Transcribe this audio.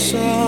song